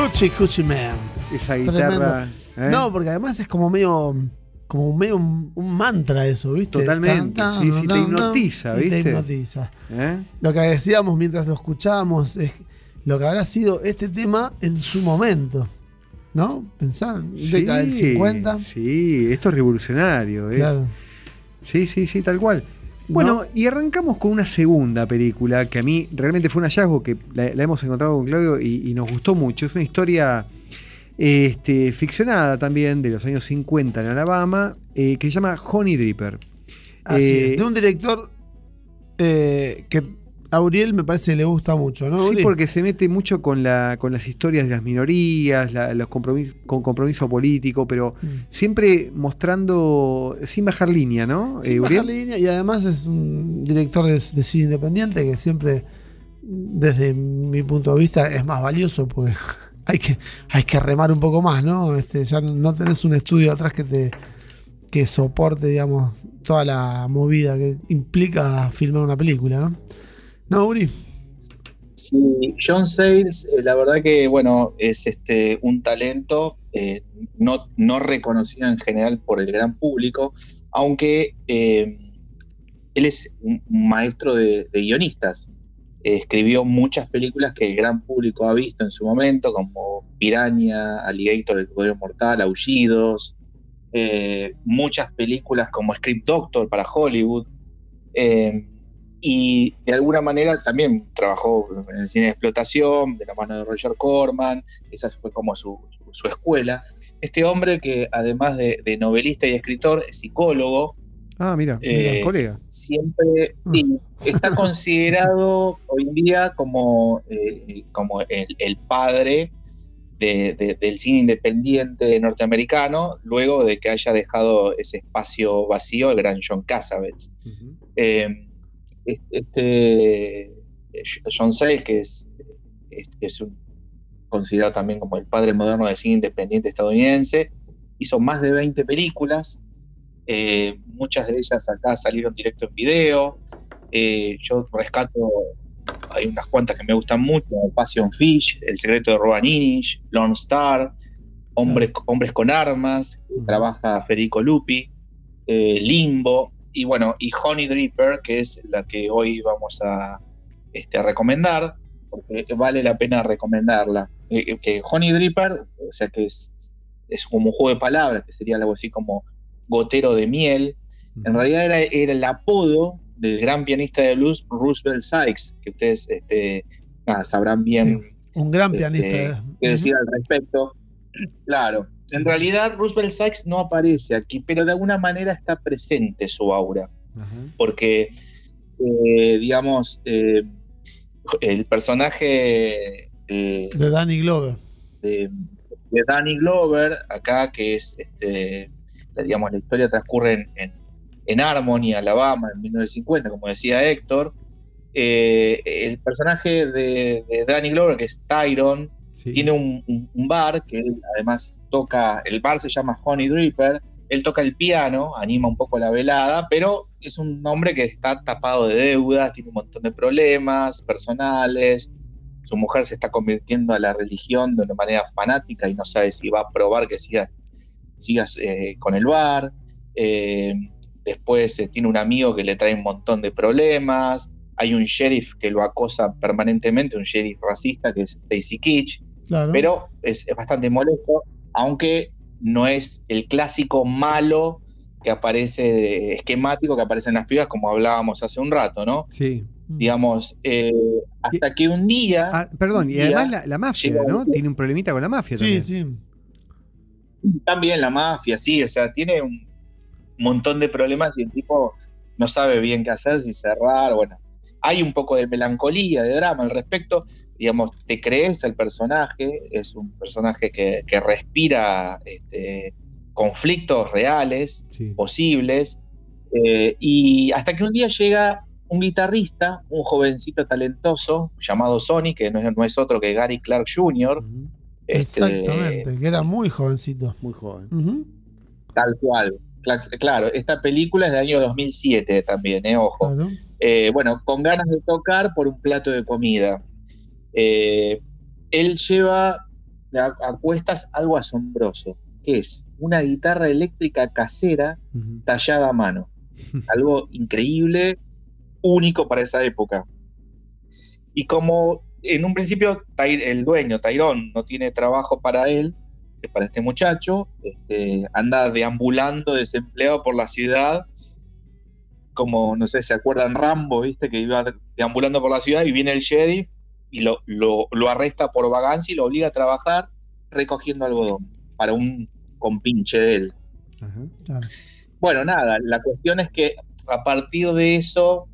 Cuchi Cuchi Man. Esa guitarra. ¿eh? No, porque además es como medio. Como medio un, un mantra eso, ¿viste? Totalmente, sí, sí, te hipnotiza, ¿viste? Te hipnotiza. ¿Eh? Lo que decíamos mientras lo escuchábamos es lo que habrá sido este tema en su momento. ¿No? Pensar, década del 50. Sí, esto es revolucionario. es- Claro. Sí, sí, sí, tal cual. Bueno, ¿No? y arrancamos con una segunda película que a mí realmente fue un hallazgo que la, la hemos encontrado con Claudio y, y nos gustó mucho. Es una historia este, ficcionada también de los años 50 en Alabama eh, que se llama Honey Dripper. Así Eh, es. De un director eh, que a Uriel me parece que le gusta mucho, ¿no? Sí, Uri? porque se mete mucho con, la, con las historias de las minorías, la- los compromis- con compromiso político, pero Mm. siempre mostrando, sin bajar línea, ¿no? Sin Eh, bajar línea, y además es un director de, de cine independiente que siempre, desde mi punto de vista, es más valioso porque hay que, hay que remar un poco más, ¿no? Este, ya no tenés un estudio atrás que te que soporte, digamos, toda la movida que implica filmar una película, ¿no? No, Uri. Sí, John Sayles, eh, la verdad que, bueno, es este un talento eh, no, no reconocido en general por el gran público, aunque eh, él es un maestro de, guionistas. Eh, escribió muchas películas que el gran público ha visto en su momento, como Piranha, Alligator, El Poder Mortal, Aullidos, muchas películas como Script Doctor para Hollywood. Eh, y de alguna manera también trabajó en el cine de explotación, de la mano de Roger Corman, esa fue como su, su- su escuela. Este hombre que además de, de novelista y escritor, es psicólogo, Ah, mira, Eh, mira, colega. siempre sí, está considerado hoy en día como, eh, como el, el padre de- de- del cine independiente norteamericano, luego de que haya dejado ese espacio vacío el gran John Cassavetes. Eh, este John Sayles, que es, es, es un- considerado también como el padre moderno del cine independiente estadounidense, hizo más de 20 películas, eh, muchas de ellas acá salieron directo en video, eh, yo rescato, hay unas cuantas que me gustan mucho, Passion Fish, El secreto de Roban Inish, Lone Star, Hombres, Hombres con Armas, trabaja Federico Lupi, eh, Limbo, y bueno, y Honey Dripper, que es la que hoy vamos a, este, a recomendar, porque vale la pena recomendarla. Eh, que Honey Dripper, o sea que es, es como un juego de palabras, que sería algo así como gotero de miel, en realidad era, era el apodo del gran pianista de blues Roosevelt Sykes, que ustedes este, nada, sabrán bien Un gran Este, pianista. ¿eh? qué decir al respecto. Claro, en realidad Roosevelt Sykes no aparece aquí, pero de alguna manera está presente su aura, Ajá. porque, eh, digamos, eh, el personaje eh, De Danny Glover. de, de Danny Glover, acá, que es, este, digamos, la historia transcurre en, en, en Harmony, Alabama, en 1950, como decía Héctor. Eh, el personaje de, de Danny Glover, que es Tyron, Tiene un bar que él además toca, el bar se llama Honey Dripper, él toca el piano, anima un poco la velada, pero es un hombre que está tapado de deudas, tiene un montón de problemas personales, su mujer se está convirtiendo a la religión de una manera fanática y no sabe si va a probar que sigas, sigas eh, con el bar, Eh, después eh, tiene un amigo que le trae un montón de problemas, hay un sheriff que lo acosa permanentemente, un sheriff racista que es Stacy Kitsch, Claro. pero es, es bastante molesto, aunque no es el clásico malo que aparece, esquemático que aparece en las pibas, como hablábamos hace un rato, ¿no? Sí. Digamos, eh, hasta que un día, Ah, perdón, y día además la, la mafia, ¿no? un- Tiene un problemita con la mafia sí, también. sí. también la mafia, sí, o sea, tiene un montón de problemas y el tipo no sabe bien qué hacer, si cerrar, bueno. Hay un poco de melancolía, de drama al respecto, digamos, te crees el personaje, es un personaje que, que respira este, conflictos reales, Sí. posibles, eh, y hasta que un día llega un guitarrista, un jovencito talentoso llamado Sonny, que no es, no es otro que Gary Clark Jr., este, Exactamente, que era muy jovencito. Muy joven. Tal cual. Cla- Claro, esta película es del año 2007 también, eh, ojo. Claro. Eh, bueno, con ganas de tocar por un plato de comida. Eh, él lleva a, a cuestas algo asombroso, que es una guitarra eléctrica casera tallada a mano. Algo increíble, único para esa época. Y como en un principio el dueño, Tyrone, no tiene trabajo para él, para este muchacho, este, anda deambulando desempleado por la ciudad, como, no sé, ¿se acuerdan Rambo, viste? Que iba deambulando por la ciudad y viene el sheriff y lo, lo, lo arresta por vagancia y lo obliga a trabajar recogiendo algodón para un compinche de él. Ajá. Claro. Bueno, nada, la cuestión es que a partir de eso,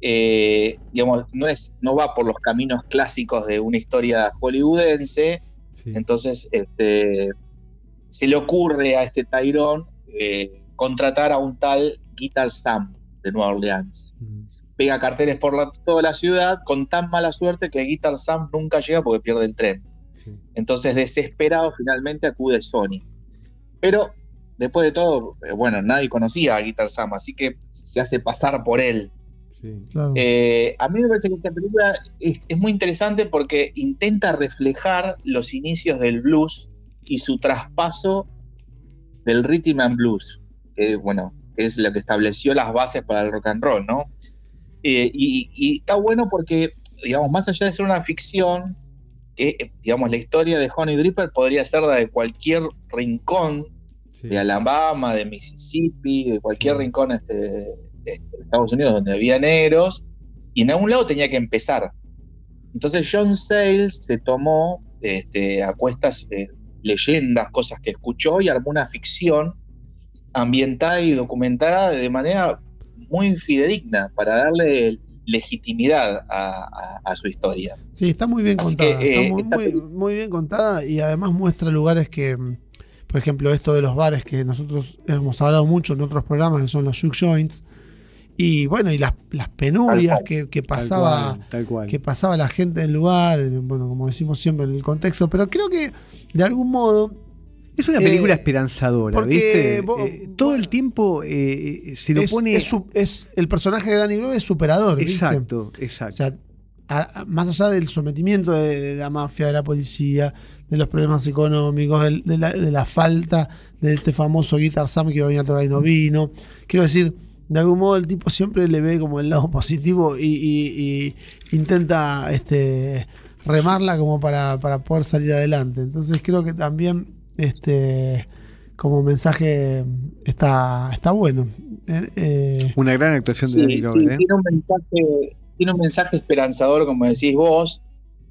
eh, digamos, no, es, no va por los caminos clásicos de una historia hollywoodense, Sí. entonces este, se le ocurre a este Tyrone eh, contratar a un tal Guitar Sam de Nueva Orleans. Ujú. Pega carteles por la- toda la ciudad con tan mala suerte que Guitar Sam nunca llega porque pierde el tren. Sí. Entonces, desesperado, finalmente acude Sony. Pero, después de todo, eh, bueno, nadie conocía a Guitar Sam, así que se hace pasar por él. Sí. claro. Eh, a mí me parece que esta película es, es muy interesante porque intenta reflejar los inicios del blues y su traspaso del rhythm and blues, que bueno, es lo que estableció las bases para el rock and roll, ¿no? Eh, y, y está bueno porque, digamos, más allá de ser una ficción, que, eh, digamos, la historia de Honey Dripper podría ser la de cualquier rincón Sí. de Alabama, de Mississippi, de cualquier rincón este, de Estados Unidos donde había negros, y en algún lado tenía que empezar. Entonces John Sayles se tomó este, a cuestas eh, leyendas, cosas que escuchó, y armó una ficción ambientada y documentada de manera muy fidedigna para darle legitimidad a, a- a su historia. Sí, está muy bien Así contada. que, eh, está muy, esta muy- bien contada y además muestra lugares que, mm, por ejemplo, esto de los bares que nosotros hemos hablado mucho en otros programas, que son los Shook Joints. Y bueno, y las, las penurias que, Tal pasaba. cual, tal cual. que pasaba la gente del lugar, bueno, como decimos siempre en el contexto, pero creo que de algún modo Es una película Eh, esperanzadora, porque ¿viste? vos- Eh, todo el tiempo eh, se lo es, pone. es el personaje de Danny Glover es superador, ¿viste? exacto, O exacto. sea, a- a- más allá del sometimiento de, de la mafia, de la policía, de los problemas económicos, del- de, la, de la falta de este famoso Guitar Sam que iba a venir a tocar y no vino. Quiero decir, de algún modo el tipo siempre le ve como el lado positivo y, y- y intenta este, remarla como para, para poder salir adelante. Entonces creo que también este como mensaje está, está bueno. Eh, eh, Una gran actuación de Sí, Danny sí, ¿eh? tiene, un mensaje, tiene un mensaje esperanzador, como decís vos.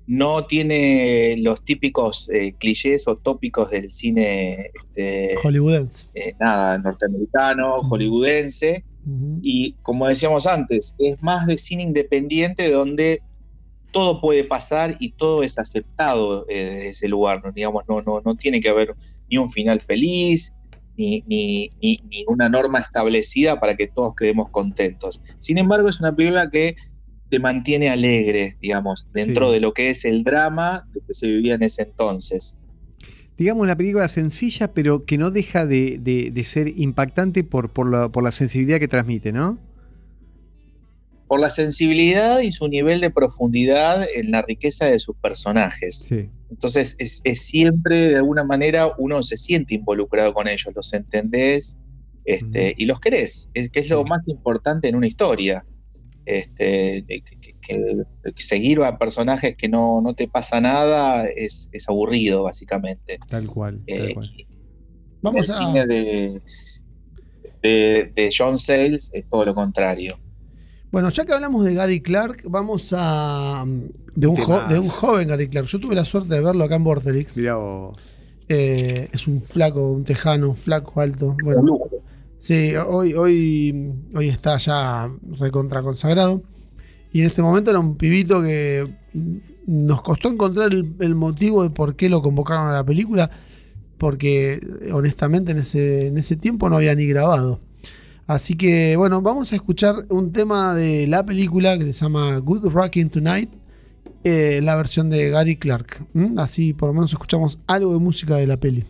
No tiene los típicos eh, clichés o tópicos del cine este, hollywoodense. eh, nada, norteamericano, hollywoodense. Y como decíamos antes, es más de cine independiente donde todo puede pasar y todo es aceptado eh, desde ese lugar. ¿no? Digamos, no, no, no tiene que haber ni un final feliz, ni, ni, ni- ni una norma establecida para que todos quedemos contentos. Sin embargo, es una película que te mantiene alegre, digamos, dentro Sí. de lo que es el drama que se vivía en ese entonces. Digamos, una película sencilla, pero que no deja de, de- de ser impactante por, por, la, por la sensibilidad que transmite, ¿no? Por la sensibilidad y su nivel de profundidad en la riqueza de sus personajes. Sí. Entonces es, es siempre, de alguna manera, uno se siente involucrado con ellos, los entendés este, y los querés, eh, que es lo más importante en una historia. Este, que, que- seguir a personajes que no, no te pasa nada es, es aburrido, básicamente. Tal cual, tal Eh, cual. Vamos el a. cine de, de, de John Sayles es todo lo contrario. Bueno, ya que hablamos de Gary Clark, vamos a. mm, De un, jo- de un joven Gary Clark. Yo tuve la suerte de verlo acá en Borderix. Mirá vos. Eh, es un flaco, un tejano, un flaco alto. Bueno, sí, hoy, hoy, hoy está ya recontra consagrado. Y en este momento era un pibito que nos costó encontrar el, el motivo de por qué lo convocaron a la película. Porque honestamente en ese, en ese tiempo no había ni grabado. Así que bueno, vamos a escuchar un tema de la película que se llama Good Rocking Tonight, eh, la versión de Gary Clark. ¿m? Así por lo menos escuchamos algo de música de la peli.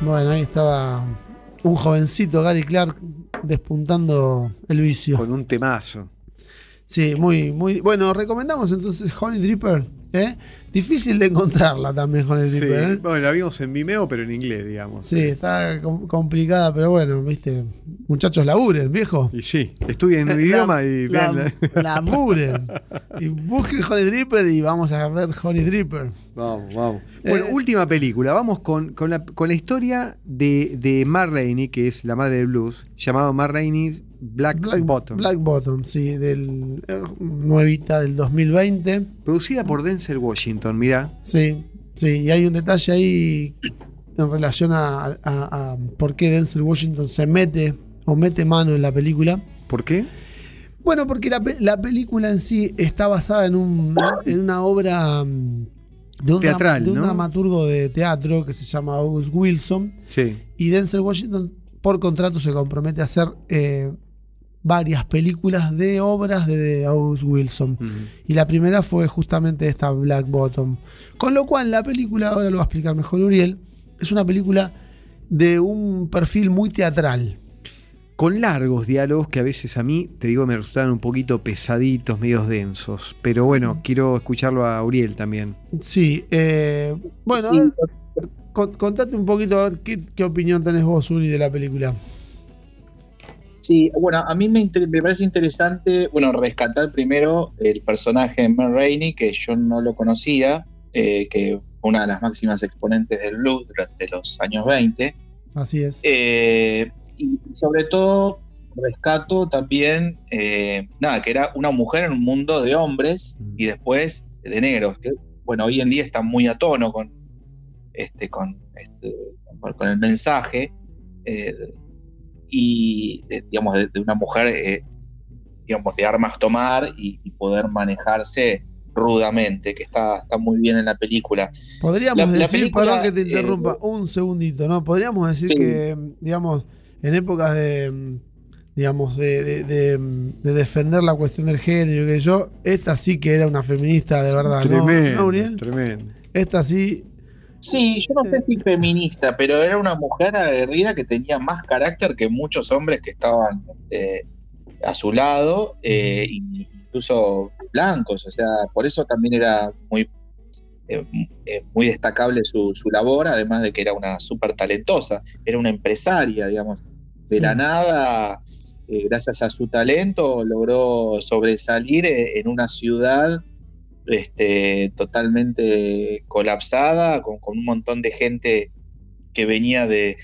Bueno, ahí estaba un jovencito, Gary Clark, despuntando el vicio. Con un temazo. Sí, muy, muy. Bueno, recomendamos entonces Honey Dripper. ¿Eh? Difícil de encontrarla también, Honey Sí. Dripper. ¿eh? Bueno, la vimos en Vimeo, pero en inglés, digamos. Sí, está com- complicada, pero bueno, viste. Muchachos, laburen, viejo. Y sí, estudien un idioma y La- vean. la- laburen. Y busquen Honey Dripper y vamos a ver Honey Dripper. Vamos, vamos. Bueno, Eh, última película. Vamos con, con la, con la historia de, de Mar Rainey, que es la madre del blues, llamado Mar Rainey Black, Bottom. Black Bottom, sí, del eh, nuevita del 2020. Producida por Denzel Washington, mirá. Sí, sí, y hay un detalle ahí en relación a, a- a por qué Denzel Washington se mete o mete mano en la película. ¿Por qué? Bueno, porque la, pe- la película en sí está basada en, un, en una obra mm, de un, Teatral, de un ¿no? dramaturgo de teatro que se llama August Wilson. Sí. Y Denzel Washington, por contrato, se compromete a hacer eh, varias películas de obras de, August Wilson. Y la primera fue justamente esta Black Bottom. Con lo cual la película, ahora lo va a explicar mejor Uriel, es una película de un perfil muy teatral. Con largos diálogos que a veces a mí, te digo, me resultaban un poquito pesaditos, medios densos. Pero bueno, quiero escucharlo a Uriel también. Sí, eh, bueno, Sí, a ver, con- contate un poquito a ver qué, qué opinión tenés vos, Uri, de la película. Sí, bueno, a mí me, parece interesante, bueno, rescatar primero el personaje de Man Rainey, que yo no lo conocía, eh, que fue una de las máximas exponentes del blues durante los años 20. Así es. Eh, y sobre todo rescato también, eh, nada, que era una mujer en un mundo de hombres Mm. y después de negros, que bueno, hoy en día está muy a tono con, este, con, este, con, con el mensaje eh, y, de- digamos, de, de una mujer, eh, digamos, de armas tomar y, y poder manejarse rudamente, que está, está muy bien en la película. Podríamos La- la decir, película, perdón que te eh, interrumpa, un segundito, ¿no? Podríamos decir Sí. que, digamos, en épocas de, digamos, de, de- de- de defender la cuestión del género, que yo, esta sí que era una feminista de verdad, ¿no? Tremendo, ¿No, Uriel? tremendo. Esta sí, Sí, yo no sé si feminista, pero era una mujer aguerrida que tenía más carácter que muchos hombres que estaban este, a su lado, eh, incluso blancos, o sea, por eso también era muy, eh, eh, muy destacable su, su labor, además de que era una súper talentosa, era una empresaria, digamos, de Sí. la nada, gracias a su talento, logró sobresalir en una ciudad este, totalmente colapsada, con, con un montón de gente que venía de,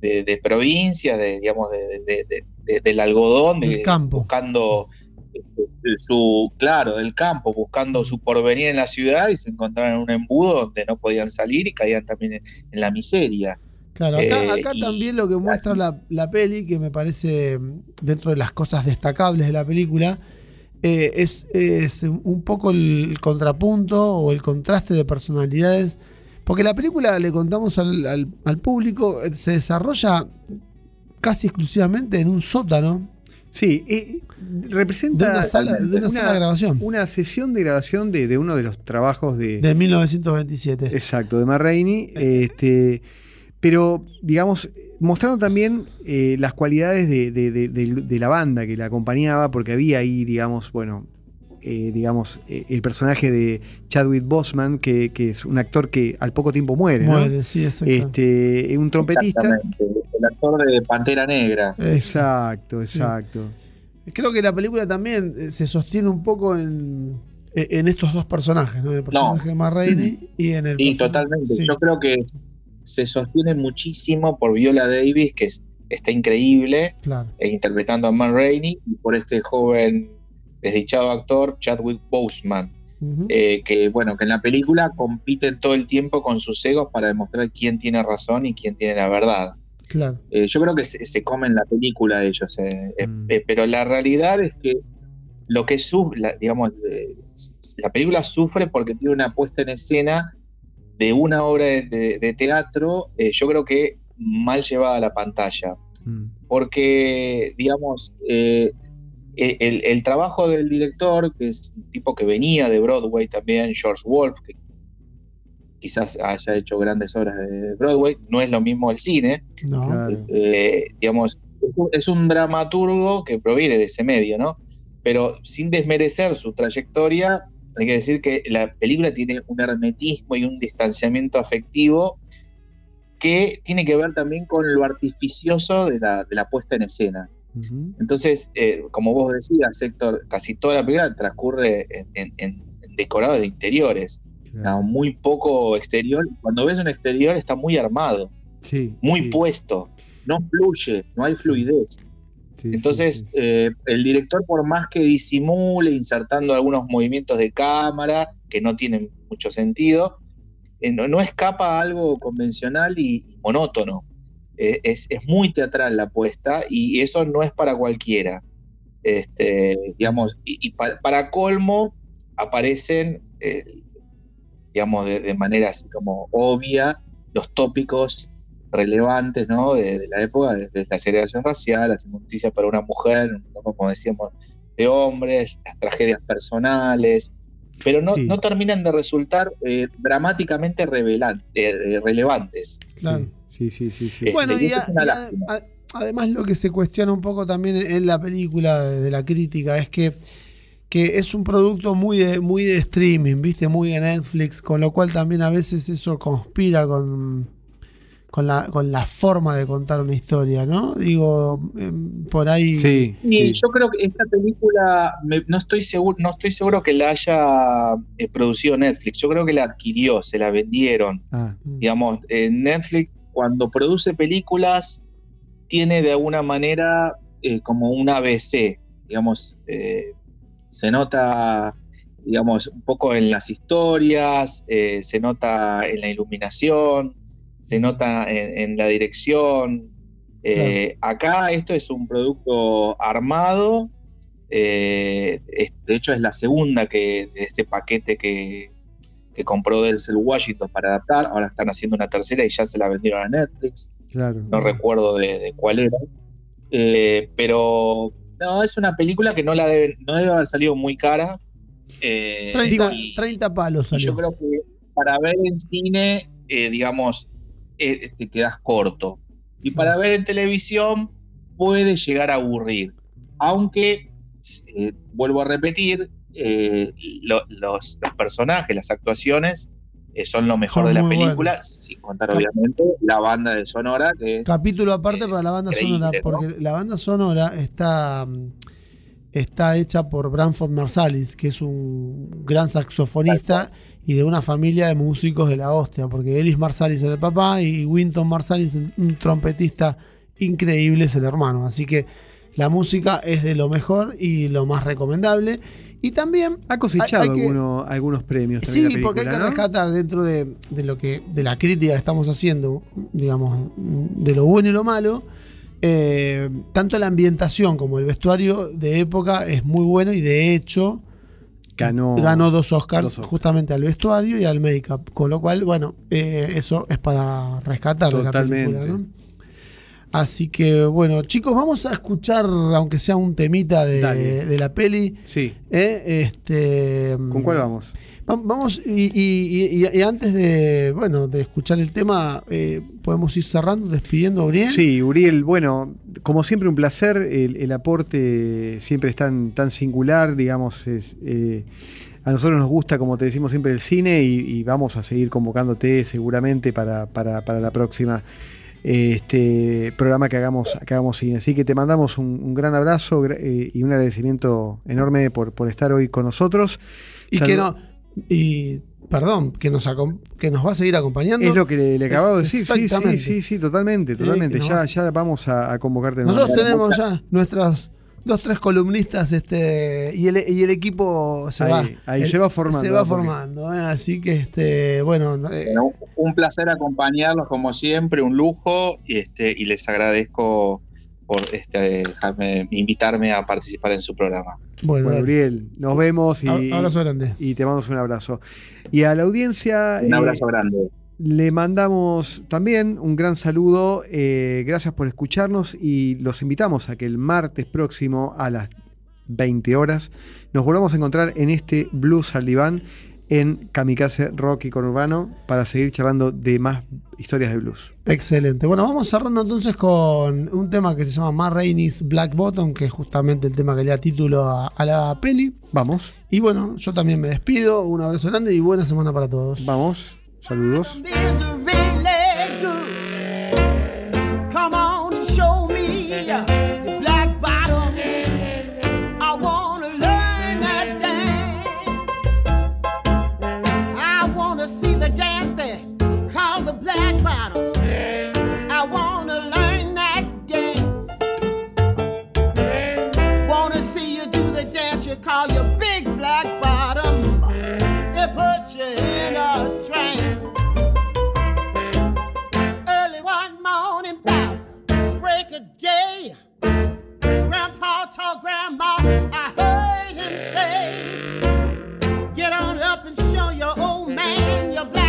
de, de provincia, de, digamos, de, de- de- de- del algodón, de- Del campo. buscando este, su, claro, del campo, buscando su porvenir en la ciudad y se encontraron en un embudo donde no podían salir y caían también en, en la miseria. Claro, acá, Eh, acá también lo que muestra la, la peli, que me parece mm, dentro de las cosas destacables de la película, eh, es, es un poco el contrapunto o el contraste de personalidades. Porque la película, le contamos al, al- al público, eh, se desarrolla casi exclusivamente en un sótano Sí, eh, de representa una sala, de una sala de grabación una sesión de grabación de, de uno de los trabajos de, de 1927. Exacto, de Matt Rainey. Este, pero, digamos, mostrando también eh, las cualidades de, de- de- de- de la banda que la acompañaba, porque había ahí, digamos, bueno, eh, digamos, eh, el personaje de Chadwick Boseman, que, que es un actor que al poco tiempo muere, ¿no? Muere, sí, exacto. Este, un trompetista. El actor de Pantera Negra. Exacto, Sí. exacto. Creo que la película también eh, se sostiene un poco en, en estos dos personajes, ¿no? En el personaje de Matt Rainey y en el Sí, personaje- totalmente. sí. Yo creo que se sostiene muchísimo por Viola Davis, que es- está increíble, Claro. eh, interpretando a Man Rainey, y por este joven desdichado actor, Chadwick Boseman, eh, que bueno, que en la película compiten todo el tiempo con sus egos para demostrar quién tiene razón y quién tiene la verdad. claro. Eh, yo creo que se, se comen la película ellos, eh, Mm. eh, pero la realidad es que lo que sufre, digamos, eh, la película sufre porque tiene una puesta en escena de una obra de, de- de teatro, eh, yo creo que mal llevada a la pantalla, Mm. porque, digamos, eh, eh, el, el trabajo del director, que es un tipo que venía de Broadway también, George Wolf, que quizás haya hecho grandes obras de Broadway, no es lo mismo el cine, No. Claro. eh, digamos, es un dramaturgo que proviene de ese medio, ¿no? Pero sin desmerecer su trayectoria, hay que decir que la película tiene un hermetismo y un distanciamiento afectivo que tiene que ver también con lo artificioso de la, de la puesta en escena. Entonces, eh, como vos decías, Héctor, casi toda la película transcurre en, en- decorados de interiores, Claro. ¿no? muy poco exterior. Cuando ves un exterior está muy armado Sí, muy sí, puesto, no fluye, no hay fluidez. Sí, Entonces, sí. eh, el director, por más que disimule, insertando algunos movimientos de cámara que no tienen mucho sentido, eh, no, no escapa a algo convencional y, monótono. Eh, es, es muy teatral la apuesta y eso no es para cualquiera. Este, digamos, y, y pa- para colmo aparecen, digamos, de, de manera así como obvia, los tópicos relevantes ¿no? de, de la época, desde la segregación racial, las injusticias para una mujer, ¿no? como decíamos, de hombres, las tragedias personales, pero no, Sí. no terminan de resultar eh, dramáticamente eh, eh, relevantes. claro. Sí, sí, sí, sí. Este, Bueno, y y, eso a- es una y a- lástima. a- además lo que se cuestiona un poco también en, en la película de, de la crítica es que, que es un producto muy de, muy de streaming, viste, muy de Netflix, con lo cual también a veces eso conspira con, con, la, con la forma de contar una historia, ¿no? Digo, em, por ahí... Sí, Y sí. yo creo que esta película, me- no, estoy seguro, no estoy seguro que la haya eh, producido Netflix, yo creo que la adquirió, se la vendieron. Ah, Mm. digamos, eh, Netflix cuando produce películas tiene de alguna manera eh, como un ABC, digamos, eh, se nota, digamos, un poco en las historias, eh, se nota en la iluminación, se nota en, en la dirección. Eh, Acá esto es un producto armado Eh, es- de hecho, es la segunda que de este paquete que, que compró Denzel Washington para adaptar. Ahora están haciendo una tercera y ya se la vendieron a Netflix. Claro. No recuerdo de, de cuál era. Eh, pero no, es una película que no, la debe, no debe haber salido muy cara. Eh, 30, y- 30 palos salió. yo creo que para ver en cine, eh, digamos, eh, te quedas corto. Y para ver en televisión puede llegar a aburrir. Aunque, eh, vuelvo a repetir, eh, lo- los, los personajes, las actuaciones eh, son lo mejor Son de la película, sin contar Cap- obviamente la banda de Sonora, que es Capítulo aparte es para la banda sonora, ¿no? porque la banda sonora está, mm, está hecha por Branford Marsalis, que es un gran saxofonista y de una familia de músicos de la hostia, porque Ellis Marsalis era el papá y Winton Marsalis, un trompetista increíble, es el hermano. Así que la música es de lo mejor y lo más recomendable. Y también Ha cosechado Hay- hay que- algunos, premios. Sí, porque hay que rescatar dentro de, de lo que de la crítica que estamos haciendo, digamos, de lo bueno y lo malo. eh, tanto la ambientación como el vestuario de época es muy bueno y de hecho Ganó, ganó dos Oscars, dos Oscars. justamente al vestuario y al make-up. Con lo cual, bueno, eh, eso es para rescatar de la Totalmente. película. ¿no? Así que, bueno, chicos, vamos a escuchar, aunque sea un temita de, de la peli. Sí. eh, este, ¿Con cuál vamos? Va- Vamos, y, y- y- y antes de, bueno, de escuchar el tema, eh, podemos ir cerrando, despidiendo a Uriel. Sí, Uriel, bueno, como siempre un placer, el, el aporte siempre es tan, tan singular, digamos, es, eh, a nosotros nos gusta, como te decimos siempre, el cine y, vamos a seguir convocándote seguramente para, para- para la próxima este programa que hagamos, que hagamos cine. Así que te mandamos un, un gran abrazo eh, y un agradecimiento enorme por, por estar hoy con nosotros. y Salud- que no, y perdón, que nos, que nos va a seguir acompañando. Es lo que le, le acabo de decir, sí, sí, sí, sí, totalmente, totalmente. que nos Ya, ya vamos a, a convocarte. Nosotros nuevo. tenemos ya nuestras dos, tres columnistas, este, y el, y el equipo se Ahí- va. ahí el- se va formando, Se va formando, eh, así que este, bueno, eh, Bueno, un placer acompañarlos como siempre, un lujo, y, este, y les agradezco por este, dejarme, invitarme a participar en su programa. bueno. Uriel, nos vemos y, Ab- abrazo grande. y te mandamos un abrazo. Y a la audiencia Un eh, abrazo grande. le mandamos también un gran saludo. eh, gracias por escucharnos y los invitamos a que el martes próximo a las 20 horas nos volvamos a encontrar en este Blues al Diván en Kamikaze Rock y Conurbano para seguir charlando de más historias de blues. Excelente. Bueno, vamos cerrando entonces con un tema que se llama Ma Rainey's Black Bottom, que es justamente el tema que le da título a, a la peli. Vamos, Y bueno, yo también me despido. Un abrazo grande y buena semana para todos. vamos, saludos. grandma, I heard him say, Get on up and show your old man your black.